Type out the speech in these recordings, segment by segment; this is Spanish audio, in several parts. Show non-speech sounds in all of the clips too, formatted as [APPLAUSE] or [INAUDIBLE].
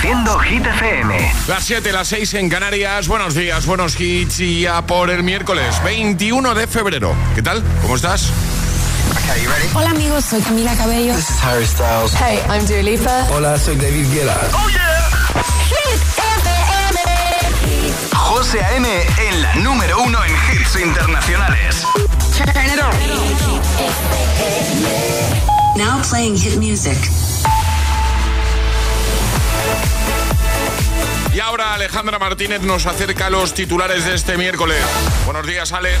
Reproduciendo Hit FM. Las 7, las 6 en Canarias. Buenos días, buenos hits y ya por el miércoles 21 de febrero. ¿Qué tal? ¿Cómo estás? Hola amigos, soy Camila Cabello. This is Harry Styles. Hey, I'm Dua Lipa. Hola, soy David Guetta. Oh yeah. Hit FM. José A.M. en la número uno en hits internacionales. Turn it on. Now playing hit music. Y ahora Alejandra Martínez nos acerca a los titulares de este miércoles. Buenos días, Ale.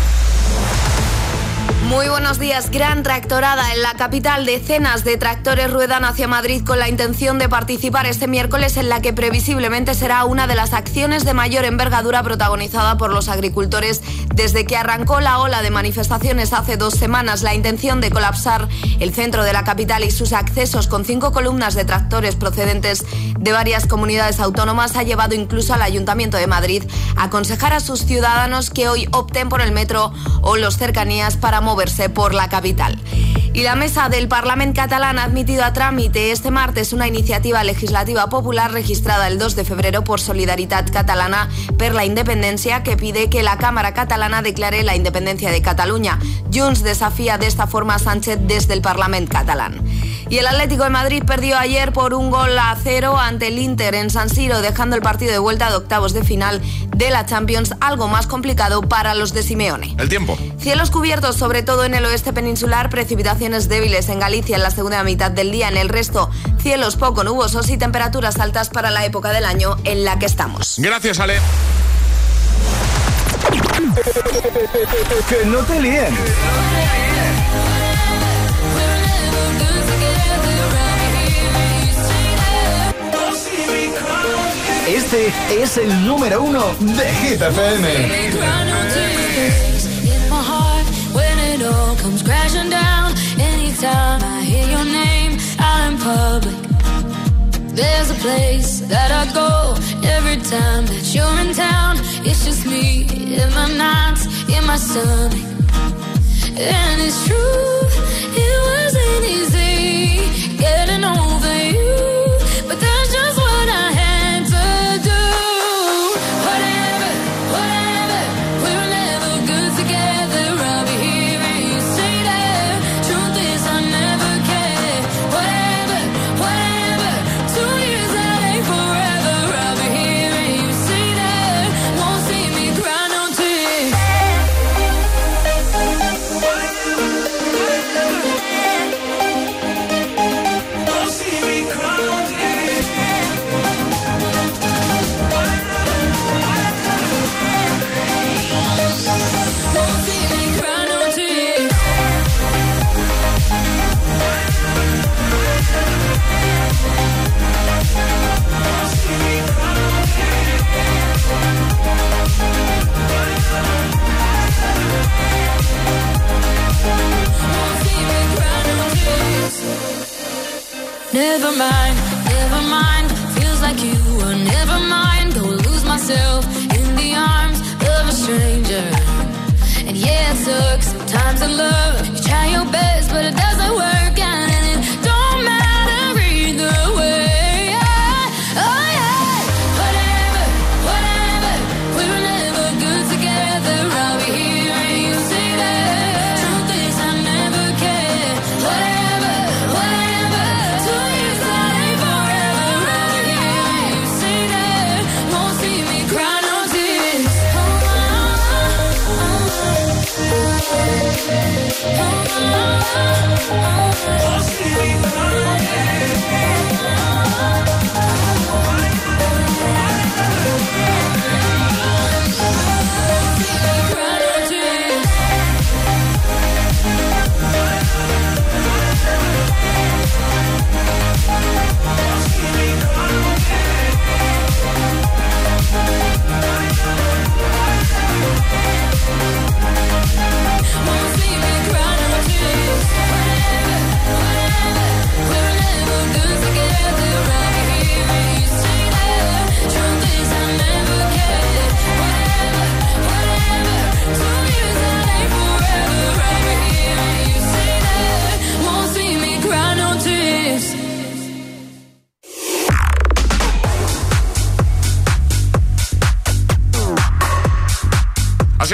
Muy buenos días. Gran tractorada en la capital. Decenas de tractores ruedan hacia Madrid con la intención de participar este miércoles en la que previsiblemente será una de las acciones de mayor envergadura protagonizada por los agricultores desde que arrancó la ola de manifestaciones hace dos semanas. La intención de colapsar el centro de la capital y sus accesos con cinco columnas de tractores procedentes de varias comunidades autónomas ha llevado incluso al Ayuntamiento de Madrid a aconsejar a sus ciudadanos que hoy opten por el metro o los cercanías para mover por la capital. Y la mesa del Parlamento catalán ha admitido a trámite este martes una iniciativa legislativa popular registrada el 2 de febrero por Solidaritat Catalana per la Independencia que pide que la Cámara catalana declare la independencia de Cataluña. Junts desafía de esta forma a Sánchez desde el Parlamento catalán. Y el Atlético de Madrid perdió ayer por un gol a cero ante el Inter en San Siro, dejando el partido de vuelta de octavos de final de la Champions algo más complicado para los de Simeone. El tiempo. Cielos cubiertos, sobre todo en el oeste peninsular, precipitaciones débiles en Galicia en la segunda mitad del día. En el resto, cielos poco nubosos y temperaturas altas para la época del año en la que estamos. Gracias, Ale. que no te líen. Este es el número uno de Hit FM. Anytime I hear your name out in public. There's a place that I go every time that you're in town. It's just me in my nights, in my stomach. And it's true, it wasn't easy getting over Never mind, never mind. Feels like you were never mind. Go lose myself in the arms of a stranger. And yeah, it sucks sometimes in love.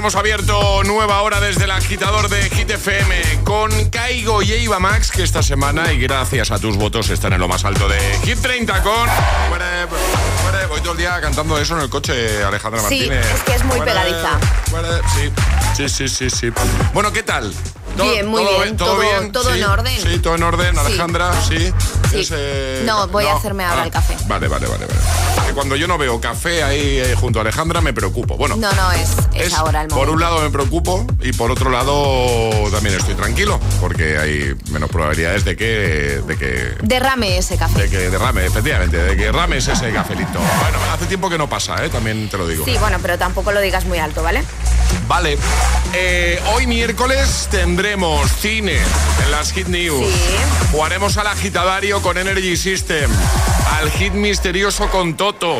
Hemos abierto nueva hora desde el agitador de Hit FM con Caigo y Eva Max, que esta semana, y gracias a tus votos, están en lo más alto de Hit 30 con... Voy todo el día cantando eso en el coche, Alejandra Martínez. Sí, es que es muy pegadiza. Sí, sí, sí, sí, Bueno, ¿qué tal? bien, muy bien. ¿Todo, bien? ¿Todo en orden? Sí, todo en orden. Alejandra, sí. no, voy a hacerme ahora el ah, café. Vale, vale, vale. vale. Cuando yo no veo café ahí eh, junto a Alejandra me preocupo. Bueno, no, no, es, es, ahora el momento. Por un lado me preocupo y por otro lado también estoy tranquilo porque hay menos probabilidades de que... De que derrame ese café. De que derrame, efectivamente, de que derrames ese cafelito. Bueno, hace tiempo que no pasa, ¿eh? también te lo digo. Sí, bueno, pero tampoco lo digas muy alto, ¿vale? Vale. Eh, hoy miércoles tendremos cine en las Hit News. Sí. Jugaremos al agitadario con Energy System. Al hit misterioso con Toto.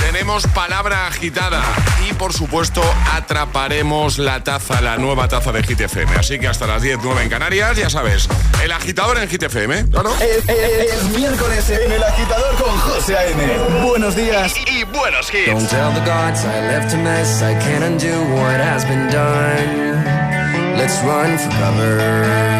Tenemos palabra agitada y por supuesto atraparemos la taza, la nueva taza de GTFM. Así que hasta las 10, 9 en Canarias, ya sabes, el agitador en GTFM, claro. Es, miércoles en el agitador con José A.M. Buenos días y, buenos hits. Don't tell the gods I left a mess, I can't undo what has been done. Let's run for cover.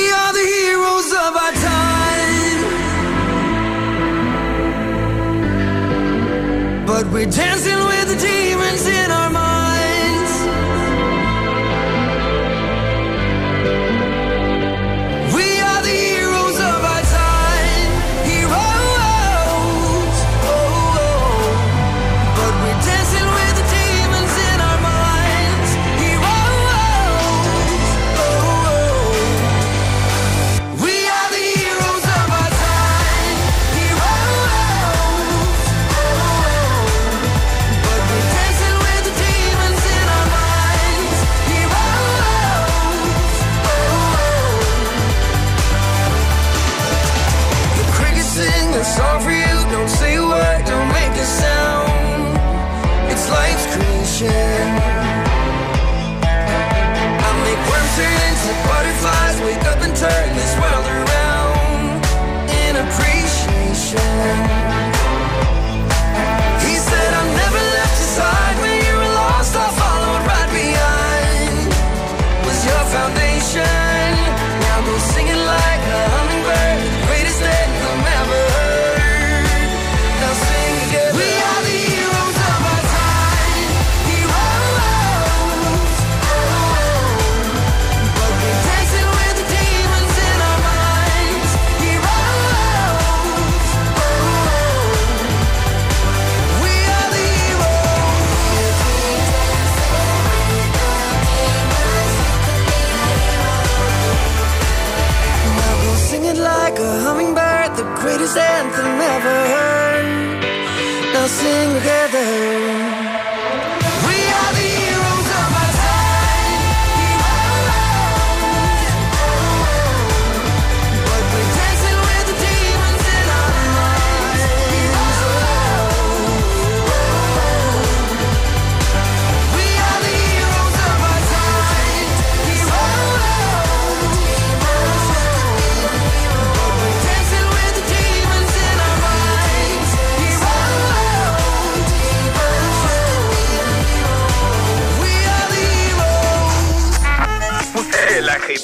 But we're dancing with the demons in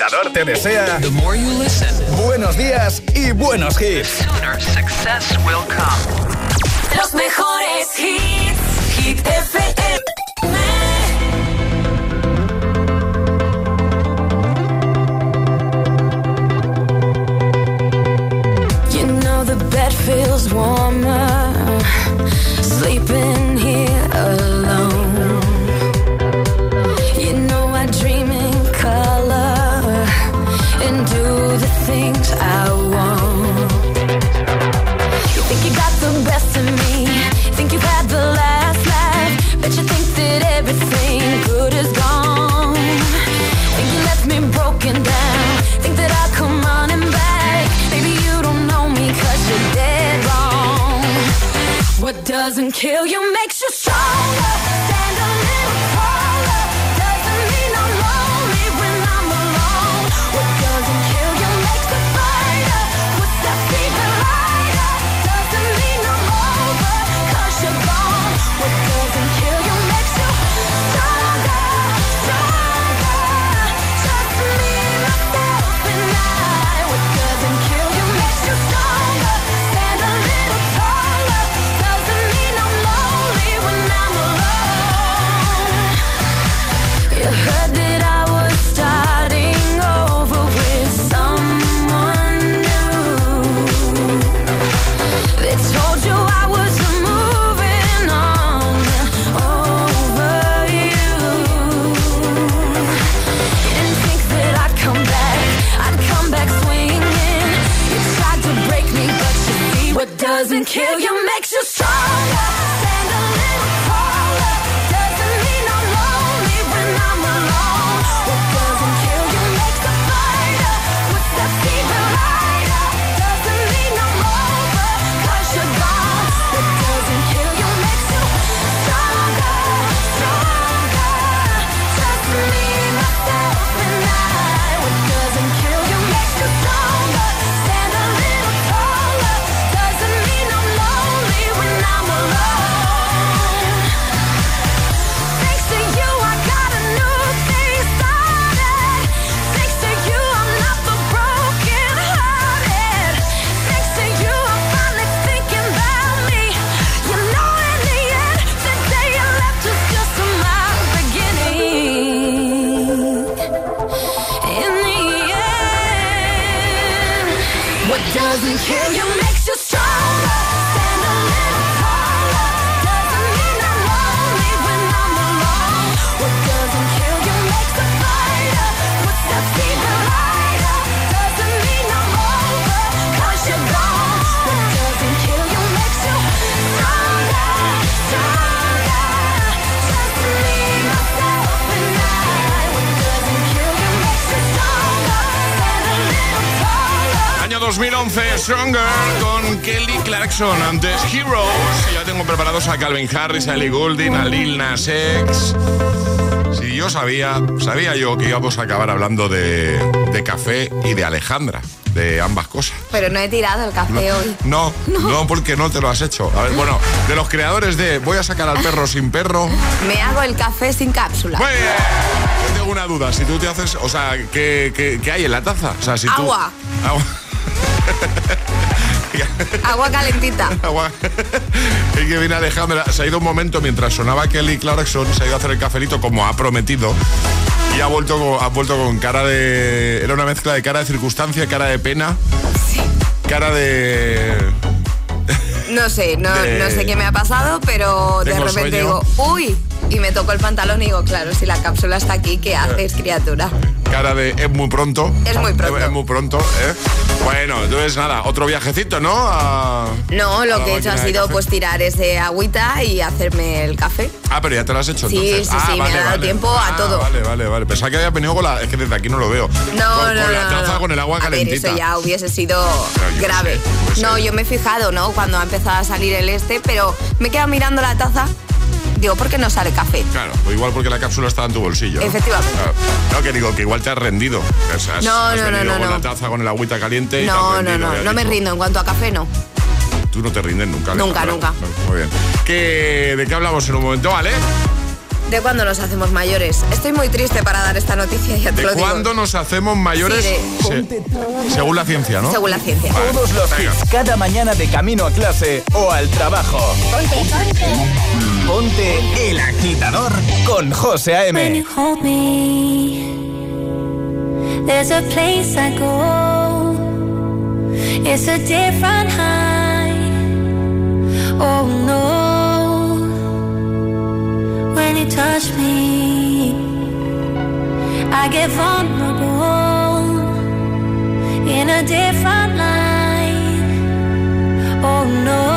our te desea buenos días y buenos hits. Los mejores hits, Hit FM. Clarkson. Antes Heroes. Ya tengo preparados a Calvin Harris, a Ellie Goulding, a Lil Nas X. Si yo sabía, sabía yo que íbamos a acabar hablando de, de café y de Alejandra, de ambas cosas. Pero no he tirado el café hoy. No, no, porque no te lo has hecho. A ver, bueno, de los creadores de Voy a sacar al perro sin perro. Me hago el café sin cápsula. Muy bien. Yo tengo una duda. Si tú te haces, o sea, ¿qué, qué- qué hay en la taza? O sea, si tú- Agua. [LAUGHS] Agua. [LAUGHS] Agua calentita. [LAUGHS] Agua. Es que viene Alejandra, se ha ido un momento mientras sonaba Kelly Clarkson, se ha ido a hacer el cafelito como ha prometido. Y ha vuelto, ha vuelto con cara de. Era una mezcla de cara de circunstancia, cara de pena, cara de. No sé, no, De- no sé qué me ha pasado, pero de repente sueño. digo, uy, y me toco el pantalón y digo, claro, si la cápsula está aquí, ¿qué haces, criatura? Cara de es muy pronto. Es muy pronto. Es muy pronto, ¿eh? Bueno, entonces nada, otro viajecito, ¿no? A- No, lo que he hecho ha sido pues tirar ese agüita y hacerme el café. Ah, pero ya te lo has hecho Sí, entonces. sí, Ah, sí, me ha dado tiempo a Ah, todo. Vale, vale, vale. Pensaba que había venido con la. Es que desde aquí no lo veo. No, con, no, con no, la no, taza no. con el agua a ver, calentita. eso ya hubiese sido Pero yo qué grave. sé, pues no, sí. yo me he fijado, ¿no? Cuando ha empezado a salir el este, pero me he quedado mirando la taza. Digo, ¿por qué no sale café? Claro, o igual porque la cápsula estaba en tu bolsillo. ¿no? Efectivamente. No, que digo, que igual te has rendido. Has- No, has no, no, no, con no. la taza, con el agüita caliente y te has No, no, rendido, no, no me rindo. En cuanto a café, no. Tú no te rindes nunca. Nunca, nunca. Muy bien. ¿Qué- ¿De qué hablamos en un momento, vale? ¿De cuándo nos hacemos mayores? Estoy muy triste para dar esta noticia, ya te ¿De lo digo. cuándo nos hacemos mayores? Sí, Se- según la ciencia, ¿no? Según la ciencia. Vale, Todos los hits cada mañana de camino a clase o al trabajo. Ponte El Agitador con José When A.M. you hold me, there's a place I go. It's a different high. Oh no. When you touch me, I get vulnerable in a different light. Oh no.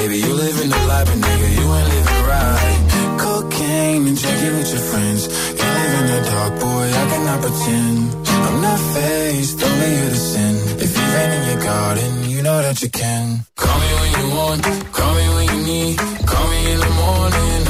Baby, you living the life, but nigga, you ain't living right. Cocaine and drinking with your friends. You live in the dark, boy, I cannot pretend. I'm not faced, only you to sin. If you've in your garden, you know that you can. Call me when you want, call me when you need. Call me in the morning,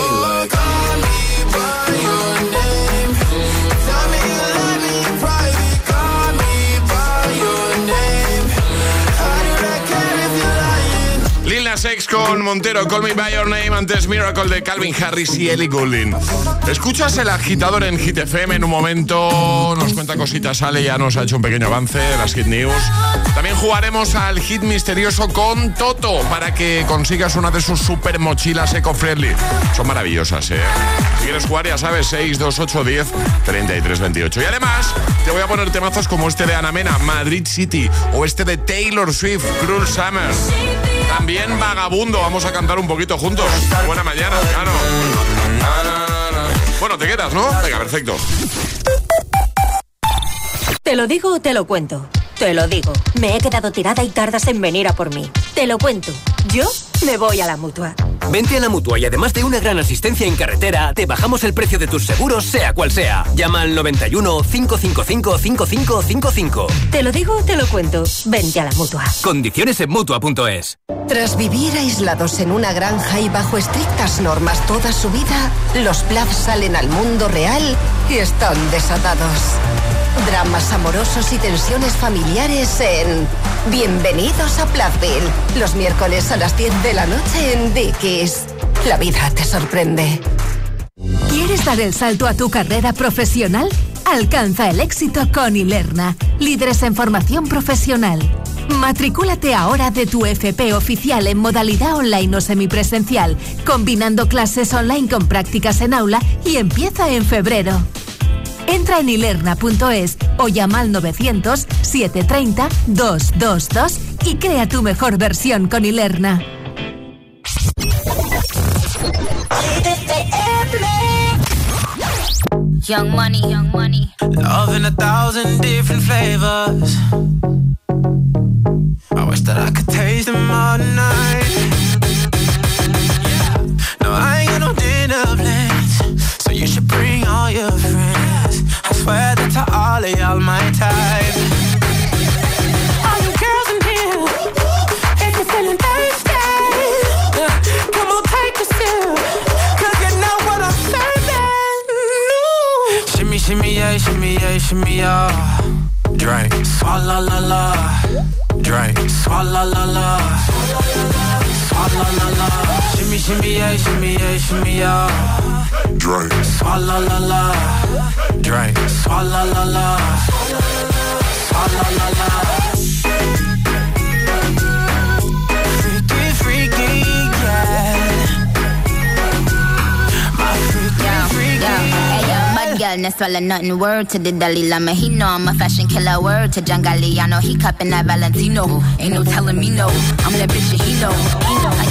Con Montero, Call Me By Your Name, antes Miracle de Calvin Harris y Ellie Goulding. Escuchas el agitador en Hit FM en un momento, nos cuenta cositas, Ale ya nos ha hecho un pequeño avance de las Hit News. También jugaremos al hit misterioso con Toto para que consigas una de sus super mochilas eco-friendly. Son maravillosas, ¿eh? Si quieres jugar, ya sabes, 6, 2, 8, 10, 33, 28. Y además, te voy a poner temazos como este de Ana Mena, Madrid City, o este de Taylor Swift, Cruel Summer. También Vagabundo, vamos a cantar un poquito juntos. Buena mañana, claro. Bueno, te quedas, ¿no? Venga, perfecto. Te lo digo o te lo cuento. Te lo digo. Me he quedado tirada y tardas en venir a por mí. Te lo cuento. Yo me voy a la mutua. Vente a la mutua y además de una gran asistencia en carretera, te bajamos el precio de tus seguros, sea cual sea. Llama al 91 555 5555. Te lo digo o te lo cuento. Vente a la mutua. Condiciones en mutua.es. Tras vivir aislados en una granja y bajo estrictas normas toda su vida, los Plath salen al mundo real y están desatados. Dramas amorosos y tensiones familiares en Bienvenidos a Plathville. Los miércoles a las 10 de la noche en Dickies. La vida te sorprende. ¿Quieres dar el salto a tu carrera profesional? Alcanza el éxito con Ilerna, líderes en formación profesional. Matricúlate ahora de tu FP oficial en modalidad online o semipresencial, combinando clases online con prácticas en aula y empieza en febrero. Entra en ilerna.es o llama al 900-730-222 y crea tu mejor versión con Ilerna. Young money, young money. Love in a thousand different flavors. I wish that I could taste them all night. Shimmy, shimmy, yeah, shimmy, yeah, shimmy, yeah. Drink. Swalla la la. Drink. Swalla la la. Swalla la la. Shimmy, shimmy, yeah, shimmy, yeah, shimmy, yeah. Drink. Swalla la la. Drink. Swalla la la. Girl, no swallow nothing. Word to the Dalai Lama. He know I'm a fashion killer. Word to John Galliano. He cupping that Valentino. Ain't no telling me no. I'm that bitch and he know. He know.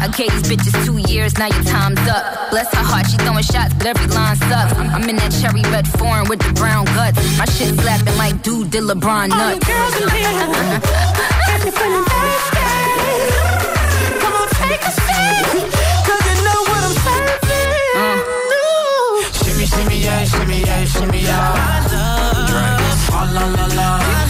I, gave these bitches two years. Now your time's up. Bless her heart. She throwing shots, but every line sucks. I'm, I'm in that cherry red foreign with the brown guts. My shit slapping like dude did LeBron nuts. All the girls in here. [LAUGHS] Got me feeling thirsty. Come on, take a seat. Cause you know what I'm serving. Uh. Shimmy, shimmy, yeah, shimmy, yeah, shimmy, yeah. Drink. Oh, la, la, la.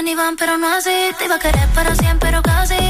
Vienen y van, pero no así. Te iba a querer para siempre, pero casi.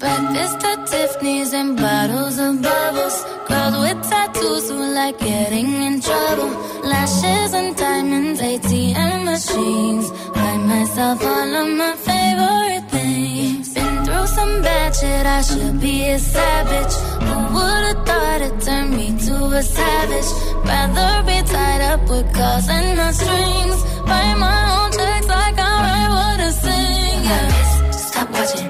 Breakfast at Tiffany's and bottles of bubbles. Girls with tattoos who like getting in trouble. Lashes and diamonds, ATM machines. Buy myself all of my favorite things. Been through some bad shit, I should be a savage. Who would've thought it turned me to a savage? Rather be tied up with calls and not strings. Write my own checks like I write what I sing. Yeah. Stop watching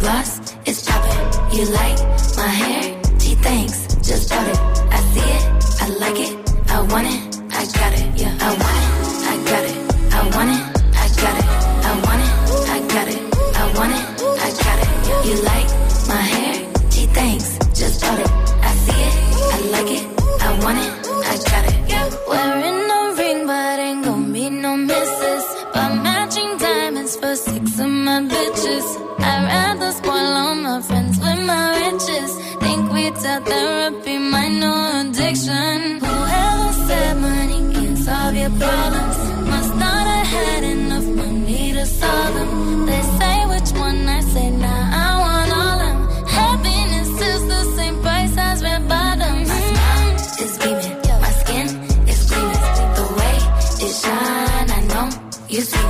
gloss is dropping. You like my hair? Gee, thanks. Just drop it. I see it. I like it. I want it. I got it. Yeah, I want it. I got it. I want it. I got it. I want it. I got it. I want it. I got it. You like my hair? Gee, thanks. Just drop it. I see it. I like it. I want it. I got it. Yeah. Wearing no ring, but ain't gon' be no misses. But matching diamonds for six of my bitches. It's our therapy, my no addiction. Whoever said money can solve your problems must not have had enough money to solve them. They say which one I say now. Nah, I want all them. Happiness is the same price as red bottoms. My smile is beaming, my skin is gleaming. The way it shine, I know you see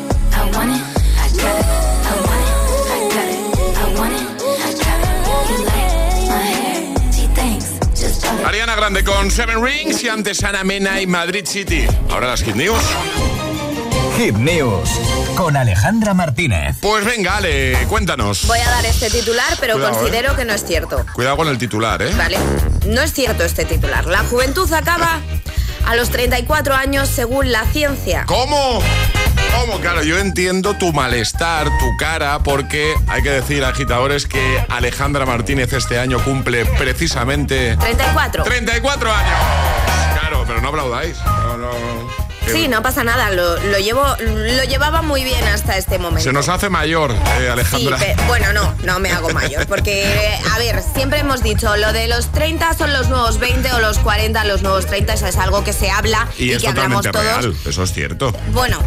Ariana Grande con Seven Rings y antes Ana Mena y Madrid City. Ahora las Hit News. Hit News con Alejandra Martínez. Pues venga, Ale, cuéntanos. Voy a dar este titular, pero Cuidado, considero que no es cierto. Cuidado con el titular, ¿eh? Vale, no es cierto este titular. La juventud acaba a los 34 años según la ciencia. ¿Cómo? ¿Cómo? Claro, yo entiendo tu malestar, tu cara, porque hay que decir, agitadores, que Alejandra Martínez este año cumple precisamente 34. 34 años. Claro, pero no aplaudáis. No, no, Sí, no pasa nada, lo, lo llevo, lo llevaba muy bien hasta este momento. Se nos hace mayor, eh, Sí, Alejandra. pe- bueno, no, no me hago mayor, porque, a ver, siempre hemos dicho, lo de los 30 son los nuevos 20 o los 40 los nuevos 30, eso es algo que se habla y, y es que hablamos todos. real, eso es cierto. Bueno,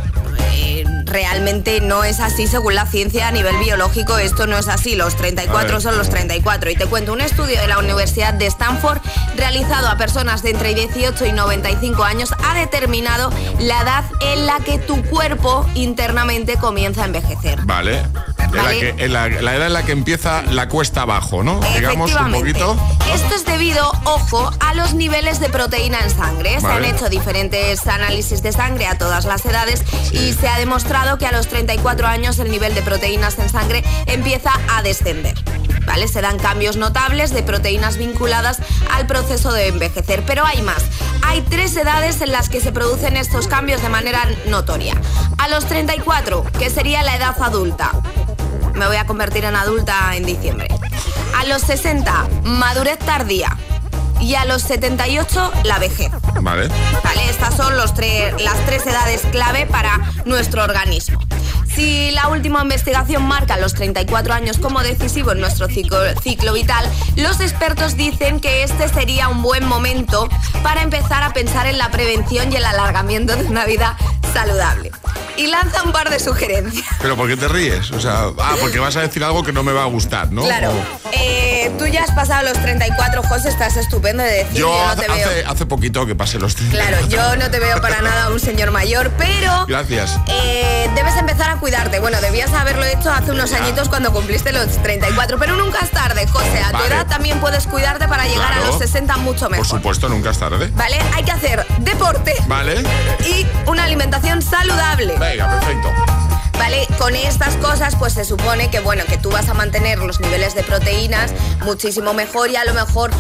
eh, realmente no es así según la ciencia a nivel biológico, esto no es así, los A 34 ver. son los 34. Y te cuento, un estudio de la Universidad de Stanford realizado a personas de entre 18 y 95 años ha determinado la edad en la que tu cuerpo internamente comienza a envejecer. Vale. En la, Vale. que, en la, la edad en la que empieza la cuesta abajo, ¿no? Digamos un poquito. Esto es debido, ojo, a los niveles de proteína en sangre. Se han hecho diferentes análisis de sangre a todas las edades y se ha demostrado que a los 34 años el nivel de proteínas en sangre empieza a descender. ¿Vale? Se dan cambios notables de proteínas vinculadas al proceso de envejecer. Pero hay más. Hay tres edades en las que se producen estos cambios de manera notoria. A los 34, que sería la edad adulta me voy a convertir en adulta en diciembre. A los 60, madurez tardía. Y a los 78, la vejez. Vale. ¿Vale? Estas son los tres- las tres edades clave para nuestro organismo. Si la última investigación marca los 34 años como decisivo en nuestro ciclo, ciclo vital, los expertos dicen que este sería un buen momento para empezar a pensar en la prevención y el alargamiento de una vida saludable. Y lanza un par de sugerencias. Pero ¿por qué te ríes? O sea, ah, porque vas a decir algo que no me va a gustar, ¿no? Claro. O- Eh, tú ya has pasado los 34, José, estás estupendo de decir, yo yo no hace, te veo. hace, hace poquito que pasé los 30. Claro, yo no te veo para nada un señor mayor, pero Gracias. eh, debes empezar a cuidarte. Bueno, debías haberlo hecho hace unos añitos cuando cumpliste los 34, pero nunca es tarde, José. A tu edad también puedes cuidarte para llegar Claro. a los 60 mucho Por mejor. supuesto, nunca es tarde. ¿Vale? Hay que hacer deporte Vale. y una alimentación saludable. Venga, perfecto. ¿Vale? Con estas cosas, pues se supone que, bueno, que tú vas a mantener los niveles de proteínas muchísimo mejor y a lo mejor,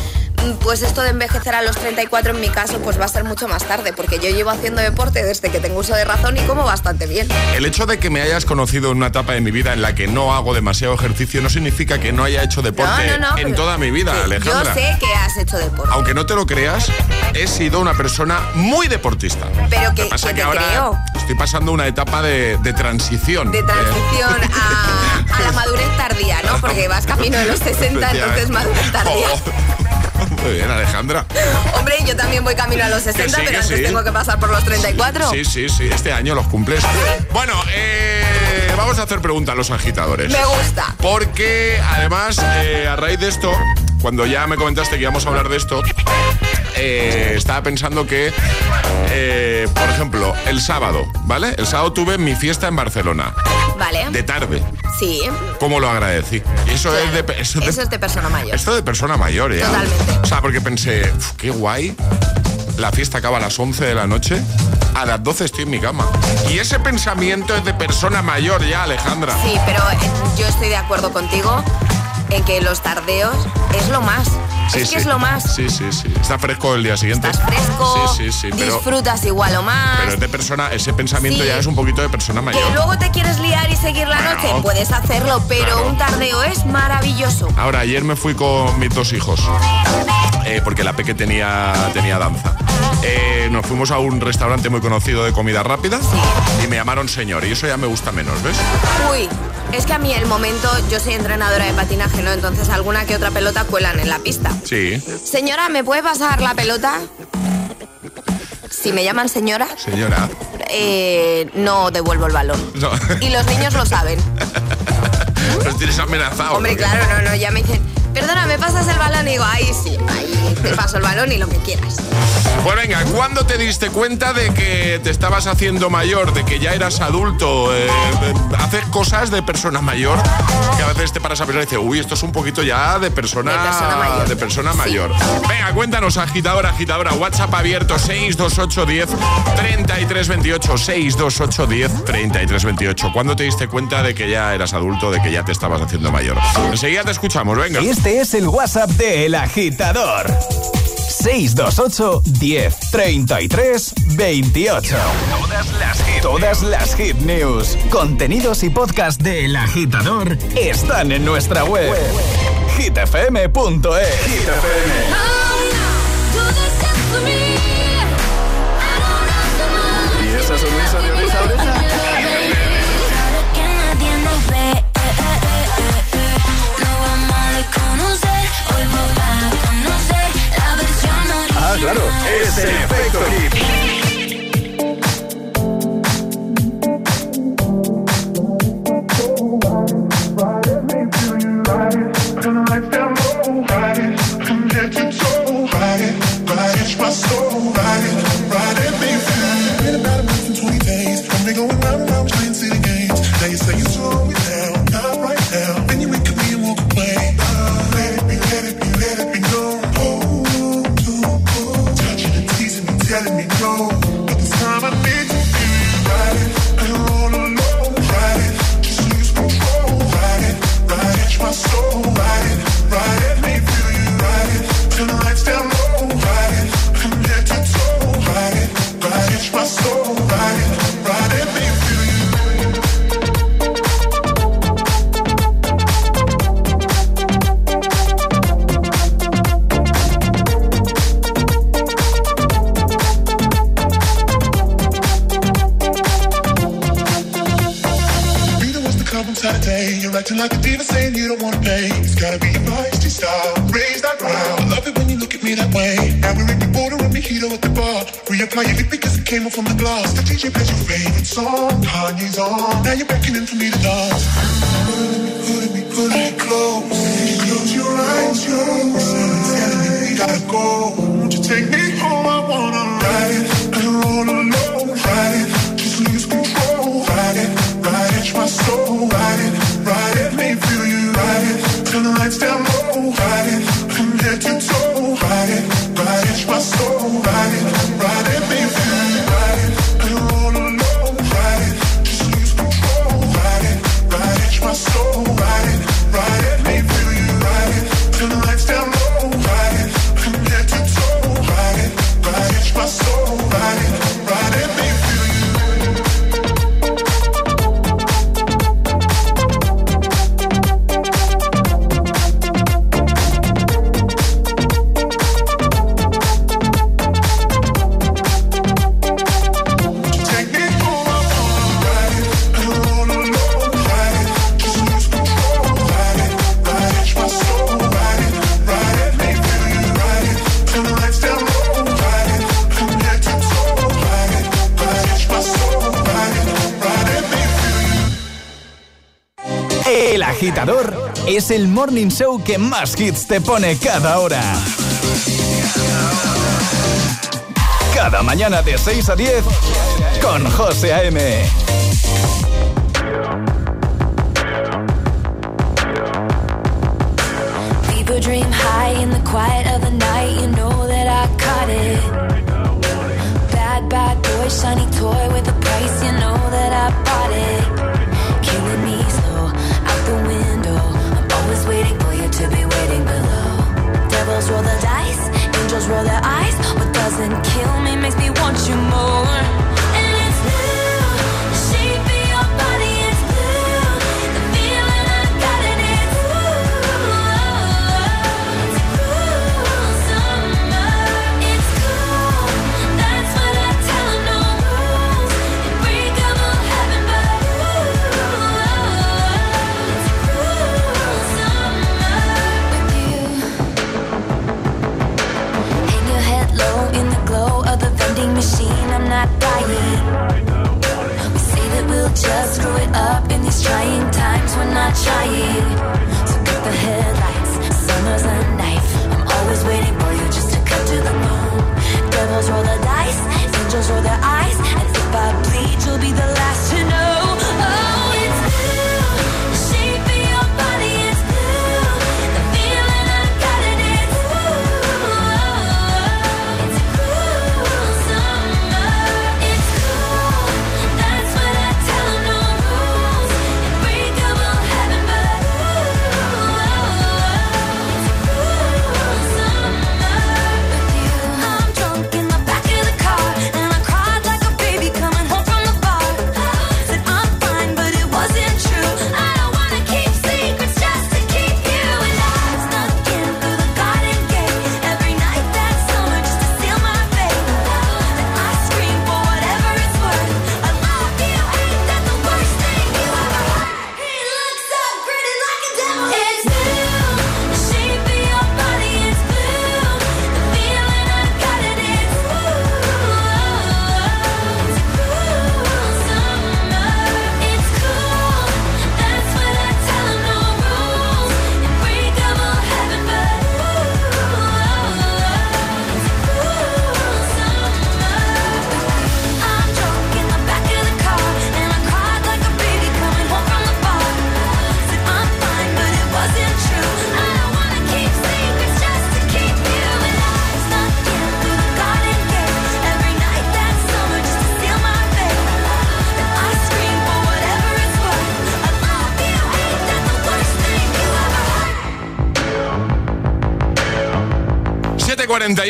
pues esto de envejecer a los 34 en mi caso, pues va a ser mucho más tarde, porque yo llevo haciendo deporte desde que tengo uso de razón y como bastante bien. El hecho de que me hayas conocido en una etapa de mi vida en la que no hago demasiado ejercicio no significa que no haya hecho deporte No, no, no, en toda mi vida, Sí, Alejandra. Yo sé que has hecho deporte. Aunque no te lo creas, he sido una persona muy deportista. Pero Lo que, pasa que ahora creo. estoy pasando una etapa de, de transición. De Eh, transición a, a la [LAUGHS] madurez tardía, ¿no? Porque vas camino de los 60, entonces madurez tardía. Muy bien, Alejandra. Hombre, yo también voy camino a los 60, sí, pero antes sí. tengo que pasar por los 34. Sí, sí, sí, este año los cumples. Bueno, eh, vamos a hacer preguntas a los agitadores. Me gusta. Porque además, eh, a raíz de esto, cuando ya me comentaste que íbamos a hablar de esto, eh, estaba pensando que, eh, por ejemplo, el sábado, ¿vale? El sábado tuve mi fiesta en Barcelona. Vale. De tarde. Sí. ¿Cómo lo agradecí? Eso, es, de, eso, es de persona mayor. Esto de persona mayor, ya. Totalmente. O sea, porque pensé, qué guay. La fiesta acaba a las 11 de la noche. A las 12 estoy en mi cama. Y ese pensamiento es de persona mayor ya, Alejandra. Sí, pero eh, yo estoy de acuerdo contigo en que los tardeos es lo más. Es que es lo más. Sí, sí, sí. Está fresco el día siguiente. Estás fresco. Sí, sí, sí. disfrutas igual o más. Pero es de persona, ese pensamiento ya es un poquito de persona mayor. Que luego te quieres liar y seguir la noche, puedes hacerlo, pero un tardeo es maravilloso. Ahora, ayer me fui con mis dos hijos. Eh, porque la peque tenía, tenía danza. Eh, nos fuimos a un restaurante muy conocido de comida rápida y me llamaron señor y eso ya me gusta menos, ¿ves? Uy, es que a mí el momento, yo soy entrenadora de patinaje, ¿no? Entonces alguna que otra pelota cuelan en la pista. Sí. Señora, ¿me puede pasar la pelota? Si me llaman señora. Señora. Eh, no devuelvo el balón. Y los niños lo saben. [LAUGHS] Los tienes amenazados. Hombre, claro, no, no, ya me dicen, perdona, ¿me pasas el balón? Y digo, ahí sí, ahí te paso el balón y lo que quieras. Pues venga, ¿cuándo te diste cuenta de que te estabas haciendo mayor, de que ya eras adulto? Eh, haces cosas de persona mayor que a veces te paras a pensar y dices, uy, esto es un poquito ya de persona, de persona mayor. Venga, cuéntanos, agitadora, agitadora, WhatsApp abierto 628 10 33 28, 628 10 33 28. ¿Cuándo te diste cuenta de que ya eras adulto, de que ya te estabas haciendo mayor? Enseguida te escuchamos, venga. Este es el WhatsApp de El Agitador. 628 10 33 28. Todas las hit, todas las hit news, contenidos y podcast de El Agitador están en nuestra web. hitfm.es. ¿Y claro, es el efecto hit. Your lip because it came off from the glass. The DJ plays your favorite song. Kanye's on. Now you're beckoning for me to dance. Pulling me, pulling me, close. Close your eyes, close. Telling me we gotta go. Won't you take me home? I wanna ride it. Don't wanna alone. Ride it. Just lose control. Ride it. Ride it, my soul, ride it, ride it, me feel you, ride it. Turn the lights down low, ride it, from head to toe, ride it, ride it, my soul, ride it, so es el morning show que más hits te pone cada hora. Cada mañana de 6 a 10 con José A.M. People dream high in the quiet of the night. You know that I caught it. Bad, bad boy, shiny toy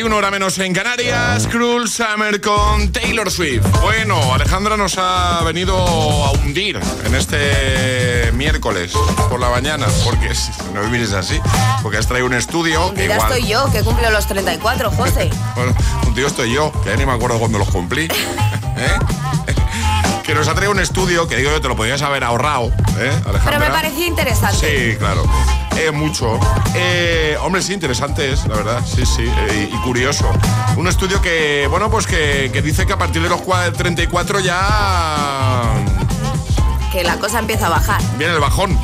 7.41 hora menos en Canarias, Cruel Summer con Taylor Swift. Bueno, Alejandra nos ha venido a hundir en este miércoles por la mañana, porque si- no mires así, porque has traído un estudio que igual... estoy yo, que cumplo los 34, José. [LAUGHS] Bueno, un tío estoy yo, que ya ni me acuerdo cuándo los cumplí. [LAUGHS] ¿Eh? [LAUGHS] Que nos ha traído un estudio que digo yo te lo podías haber ahorrado, ¿eh, Alejandra? Pero me parecía interesante. Sí, claro. Eh, mucho. Eh, hombre, sí, interesante es, la verdad. Sí, sí. eh, y curioso. Un estudio que, bueno, pues que, que dice que a partir de los cua- 34 ya Que la cosa empieza a bajar. viene el bajón.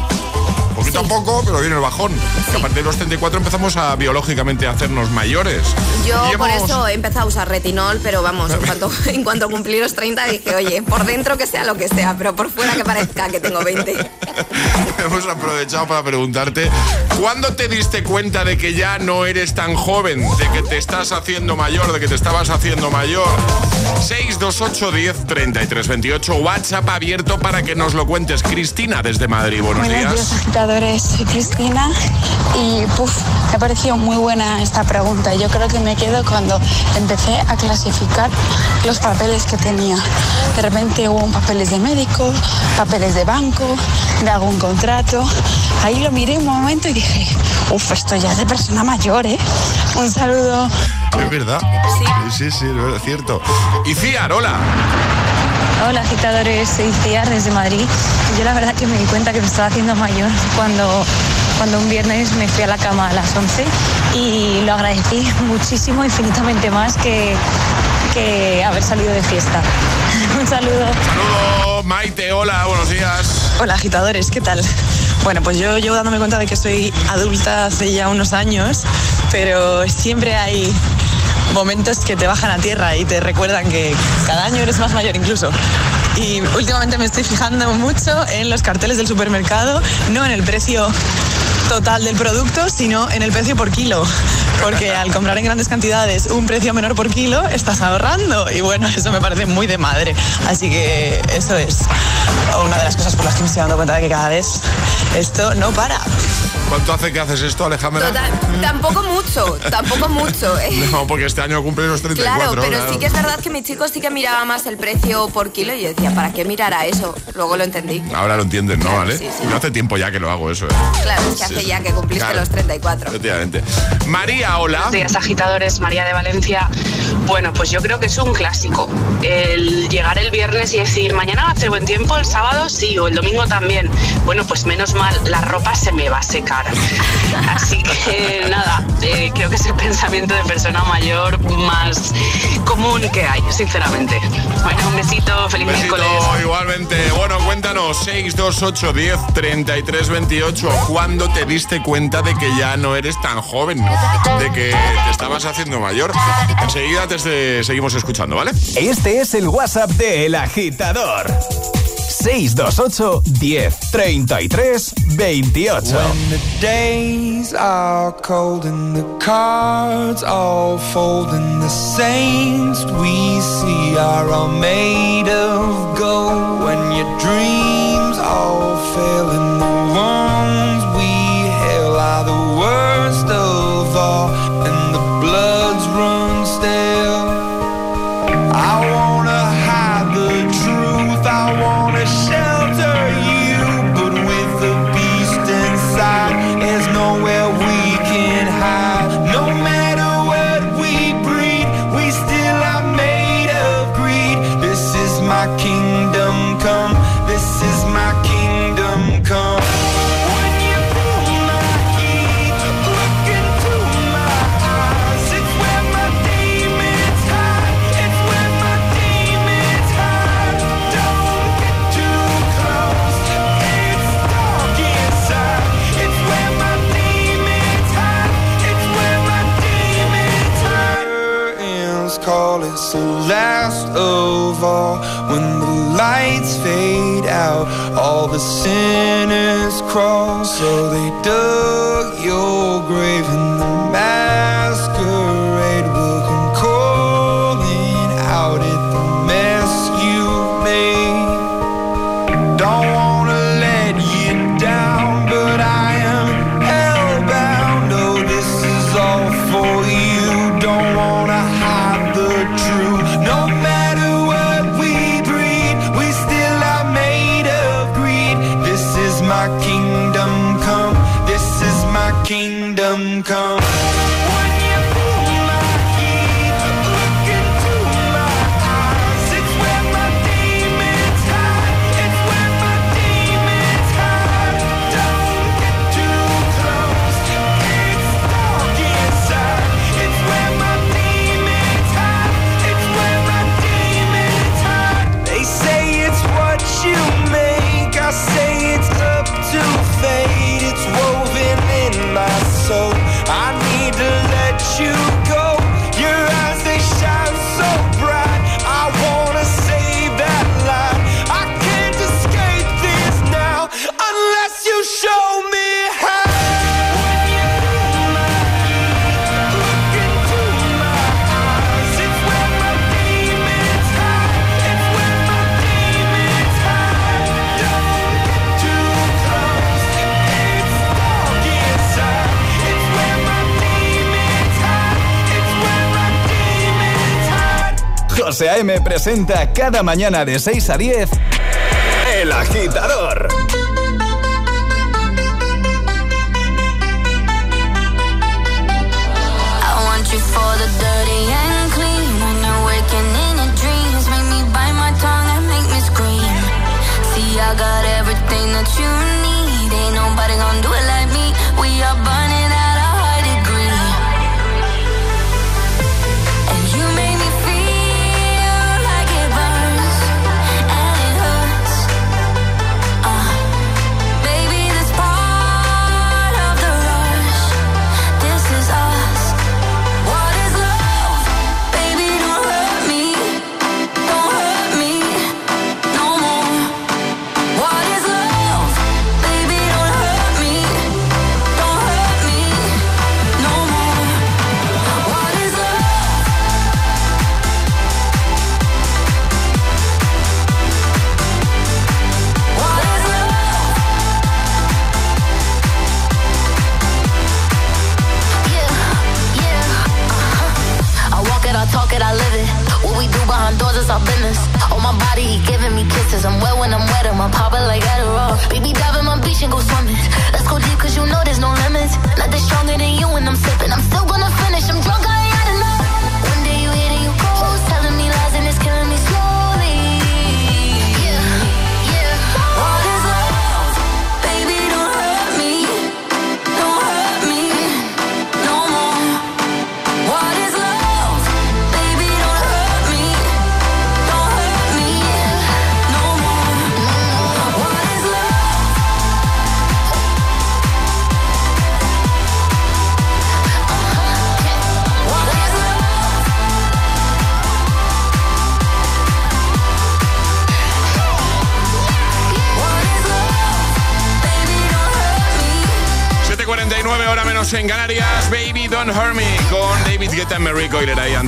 Poquito a poco, pero viene el bajón. Que a partir de los 34 empezamos a biológicamente a hacernos mayores. Yo por eso he empezado a usar retinol, pero vamos, en cuanto, [LAUGHS] en cuanto cumplí los 30 dije, oye, por dentro que sea lo que sea, pero por fuera que parezca que tengo 20. [LAUGHS] Hemos aprovechado para preguntarte, ¿cuándo te diste cuenta de que ya no eres tan joven, de que te estás haciendo mayor, de que te estabas haciendo mayor? 628 10 33 28, WhatsApp abierto para que nos lo cuentes. Cristina desde Madrid, buenos, Buenos días, agitadores. Soy Cristina y puf, me ha parecido muy buena esta pregunta. Yo creo que me quedo cuando empecé a clasificar los papeles que tenía. De repente hubo papeles de médico, papeles de banco, de algún contrato. Ahí lo miré un momento y dije, uff, esto ya es de persona mayor, ¿eh? Un saludo. Es verdad. Sí, sí, sí, es cierto. Y Ciar, hola. Hola agitadores, soy Ciar desde Madrid. Yo la verdad que me di cuenta que me estaba haciendo mayor cuando, cuando un viernes me fui a la cama a las 11 y lo agradecí muchísimo, infinitamente más que, que haber salido de fiesta. [LAUGHS] un saludo. Saludo, Maite, hola, buenos días. Hola agitadores, ¿qué tal? Bueno, pues yo llevo dándome cuenta de que soy adulta hace ya unos años, pero siempre hay momentos que te bajan a tierra y te recuerdan que cada año eres más mayor incluso. Y últimamente me estoy fijando mucho en los carteles del supermercado, no en el precio total del producto, sino en el precio por kilo. Porque [LAUGHS] al comprar en grandes cantidades un precio menor por kilo, estás ahorrando. Y bueno, eso me parece muy de madre. Así que eso es una de las cosas por las que me estoy dando cuenta de que cada vez esto no para. ¿Cuánto hace que haces esto, Alejandra? tampoco mucho, tampoco mucho. ¿eh? [LAUGHS] No, porque este año cumple los 34. Claro, pero sí que es verdad que mi chico sí que miraba más el precio por kilo y yo decía, ¿para qué mirara eso? Luego lo entendí. Ahora lo entienden, ¿no? ¿Vale? No hace tiempo ya que lo hago eso. ¿eh? Claro, que hace ya que cumpliste los 34. Efectivamente. María, hola. Buenos días, agitadores. María de Valencia. Bueno, pues yo creo que es un clásico. El llegar el viernes y decir, mañana va a hacer buen tiempo, el sábado sí, o el domingo también. Bueno, pues menos mal, la ropa se me va a secar. Así que [LAUGHS] nada, eh, creo que es el pensamiento de persona mayor más común que hay, sinceramente. Bueno, un besito, feliz un miércoles. Igualmente. Bueno, cuéntanos, 628 10 33 28. ¿Cuándo te diste cuenta de que ya no eres tan joven? De que te estabas haciendo mayor. Enseguida te seguimos escuchando, ¿vale? Este es el WhatsApp de El Agitador. 628 10 33 28. When the days are cold and the cards all fold and the saints we see are all made of gold. When your dreams all fail of all. When the lights fade out, all the sinners crawl. So they dug presenta cada mañana de 6 a 10 El Agitador. I want you for the dirty and clean. When you're waking in got everything that you need.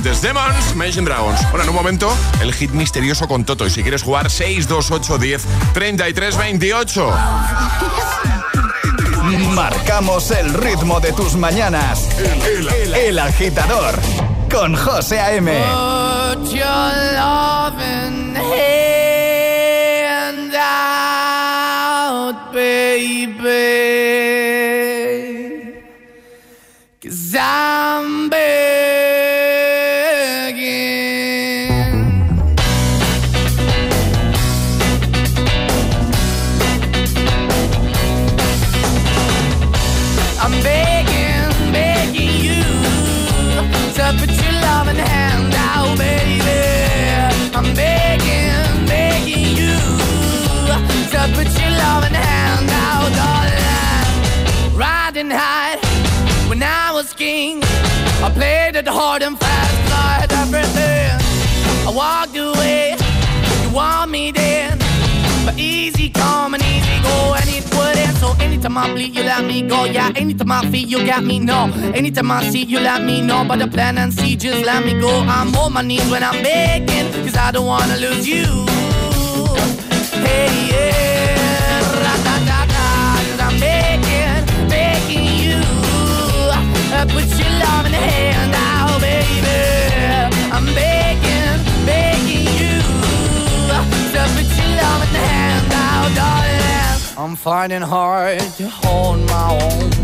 Antes. Demons, Mansion Dragons. Bueno, en un momento, el hit misterioso con Toto. Y si quieres jugar, 628 10 33 28. Marcamos el ritmo de tus mañanas. El, el- el agitador con José A.M. Put your loving hand out, baby. Anytime I feel, you got me. No, anytime I see, you let me know. But the plan and see, just let me go. I'm on my knees when I'm begging, cause I don't wanna lose you. Hey, yeah, ra-da-da-da, cause I'm begging, begging you. Uh, Put your love in the hand out, baby. I'm begging, begging you. To put your love in the hand out, darling. I'm finding hard to hold my own.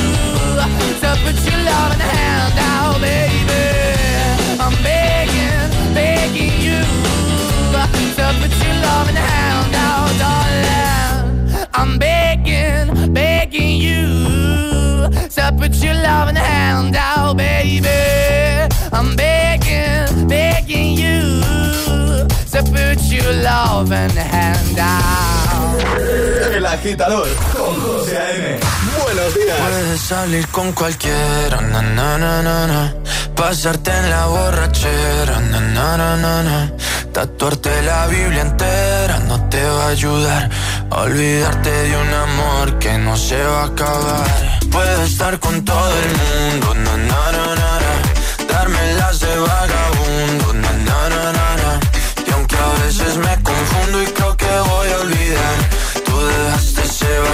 to put your loving hand out, baby. I'm begging, begging you to put your loving hand out, darling. I'm begging, begging you to put your loving hand out, baby. I'm begging, begging you to put your loving hand out. El agitador con José A.M. Buenos días. Puedes salir con cualquiera, na, na, na, na, na. Pasarte en la borrachera, na, na, na, na, na. Tatuarte la Biblia entera no te va a ayudar. Olvidarte de un amor que no se va a acabar. Puedes estar con todo el mundo, na, na, na, na, na. Darme las de vagabundo,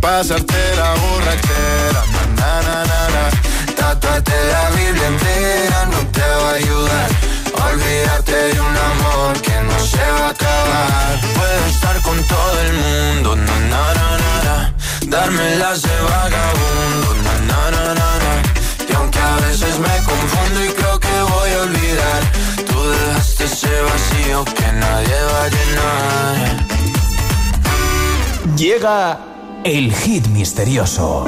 Pasarte la borrachera, na, na, na, na. Tatuarte la Biblia entera no te va a ayudar. Olvídate de un amor que no se va a acabar. Puedo estar con todo el mundo, na, na, na, na, na. Darme las de vagabundo, na, na, na, na, na. Y aunque a veces me confundo y creo que voy a olvidar, tú dejaste ese vacío que nadie va a llenar. Llega el hit misterioso.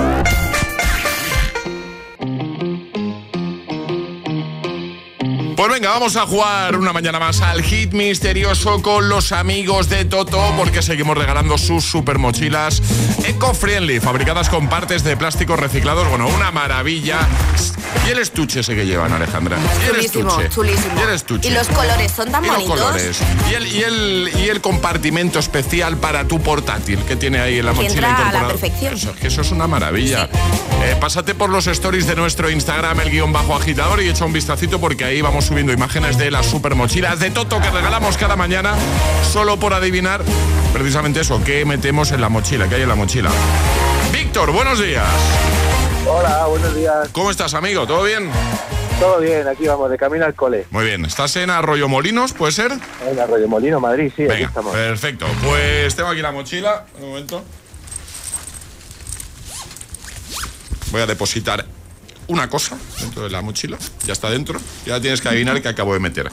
Pues venga, vamos a jugar una mañana más al hit misterioso con los amigos de Toto porque seguimos regalando sus super mochilas eco-friendly, fabricadas con partes de plástico reciclados. Bueno, una maravilla. Y el estuche ese que llevan, Alejandra. Y el Chulísimo, estuche. chulísimo. Y el estuche. Y los colores son tan Y los colores. Y el, y, el, y el compartimento especial para tu portátil que tiene ahí en la Que mochila entra a la perfección. Eso, que eso es una maravilla. Eh, pásate por los stories de nuestro Instagram, el guion bajo agitador, y echa un vistacito porque ahí vamos subiendo imágenes de las super mochilas de Toto que regalamos cada mañana, solo por adivinar precisamente eso, qué metemos en la mochila, qué hay en la mochila. Víctor, buenos días. Hola, buenos días. ¿Cómo estás, amigo? ¿Todo bien? Todo bien, aquí vamos, de camino al cole. Muy bien. ¿Estás en Arroyo Molinos, puede ser? En Arroyo Molino, Madrid, sí, aquí estamos. perfecto. Pues tengo aquí la mochila. Un momento. Voy a depositar una cosa dentro de la mochila. Ya está dentro. Ya tienes que adivinar qué acabo de meter.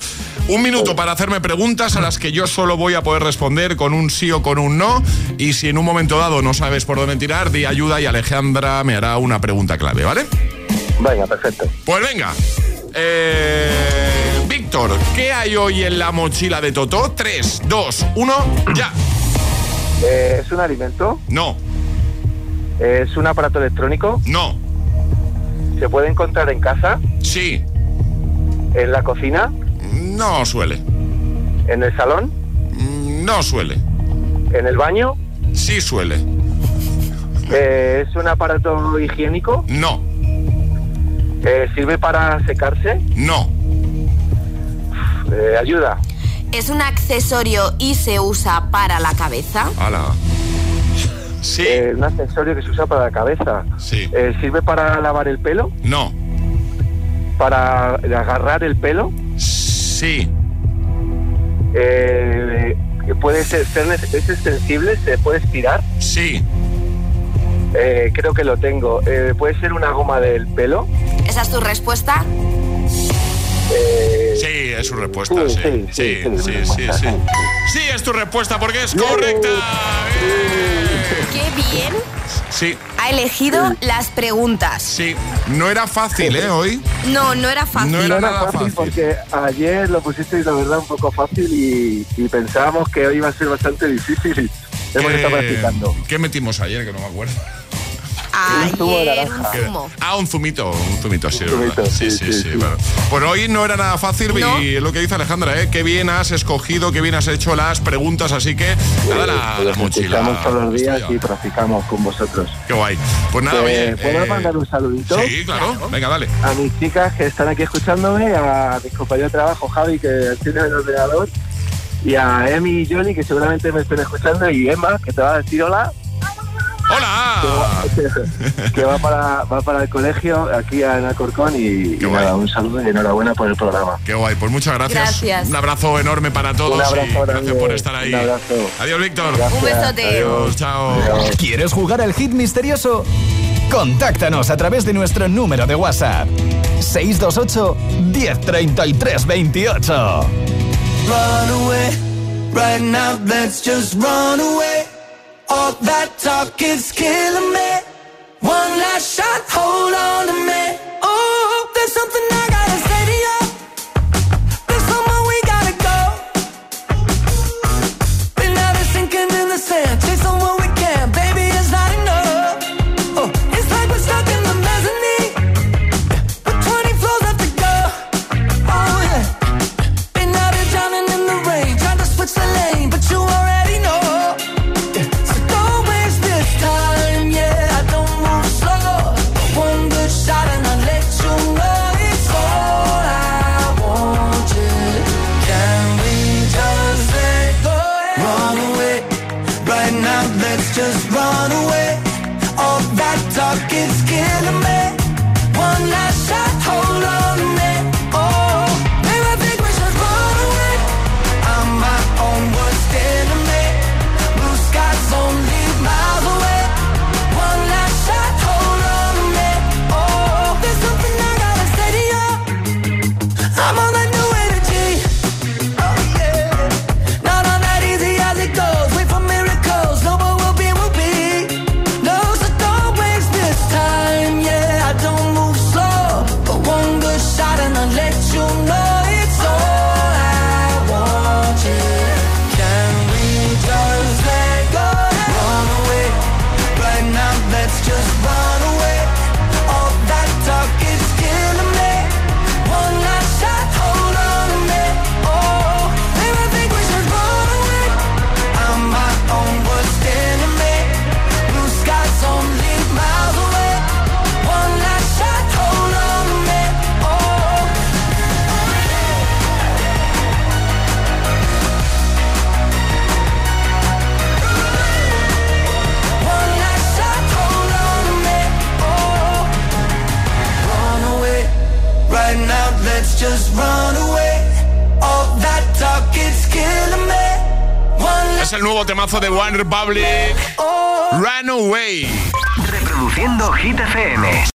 Un minuto para hacerme preguntas a las que yo solo voy a poder responder con un sí o con un no. Y si en un momento dado no sabes por dónde tirar, di ayuda y Alejandra me hará una pregunta clave, ¿vale? Venga, perfecto. Pues venga. Eh, Víctor, ¿qué hay hoy en la mochila de Toto? 3, 2, 1, ya. Eh, ¿Es un alimento? No. ¿Es un aparato electrónico? No. ¿Se puede encontrar en casa? Sí. ¿En la cocina? No suele. ¿En el salón? No suele. ¿En el baño? Sí suele. Eh, ¿Es un aparato higiénico? No. Eh, ¿Sirve para secarse? No. Eh, ¿Ayuda? ¿Es un accesorio y se usa para la cabeza? Hala. Sí. Eh, un accesorio que se usa para la cabeza. Sí. Eh, ¿Sirve para lavar el pelo? No. ¿Para agarrar el pelo? Sí. Eh, ¿Puede ser, es extensible? ¿Se puede estirar? Sí. Eh, creo que lo tengo. Eh, ¿Puede ser una goma del pelo? ¿Esa es tu respuesta? Eh, Sí, es su respuesta, sí. sí, Sí, sí, sí, sí, sí, mi sí. respuesta. Sí, es tu respuesta porque es correcta. ¡Qué bien! Sí, Ha elegido las preguntas. sí. No era fácil, ¿eh? Hoy. No, no era fácil. No era nada fácil. porque ayer lo pusisteis, la verdad, un poco fácil y, y pensábamos que hoy iba a ser bastante difícil. Hemos estado practicando. ¿Qué metimos ayer? Que no me acuerdo. De un. Ah, un zumito, un zumito, sí, Un zumito, sí, sí, sí, sí, sí, sí. bueno. Pues hoy no era nada fácil No. y es lo que dice Alejandra, ¿eh? Qué bien has escogido, qué bien has hecho las preguntas, así que nada, la, Pues la mochila. Estamos todos los días y practicamos con vosotros. Qué guay. Pues nada, Eh, oye. ¿Puedo eh, mandar un saludito? Sí, claro. Venga, dale. A mis chicas que están aquí escuchándome, a mis compañeros de trabajo, Javi, que tiene el ordenador, y a Emi y Johnny, que seguramente me estén escuchando, y Emma, que te va a decir hola. ¡Hola! [LAUGHS] Que, va, para, va para el colegio, aquí en Alcorcón, y, un saludo y enhorabuena por el programa. Qué guay, pues muchas gracias. gracias. Un abrazo enorme para todos. Un abrazo, gracias por estar ahí. Adiós, Víctor. Un besote. Adiós, chao. ¿Quieres jugar al hit misterioso? Contáctanos a través de nuestro número de WhatsApp. 628 1033 28 Run away, right now, let's just run away. All that talk is killing me. One last shot, hold on to me. es el nuevo temazo de One Republic, oh. Runaway. Reproduciendo Hit FM.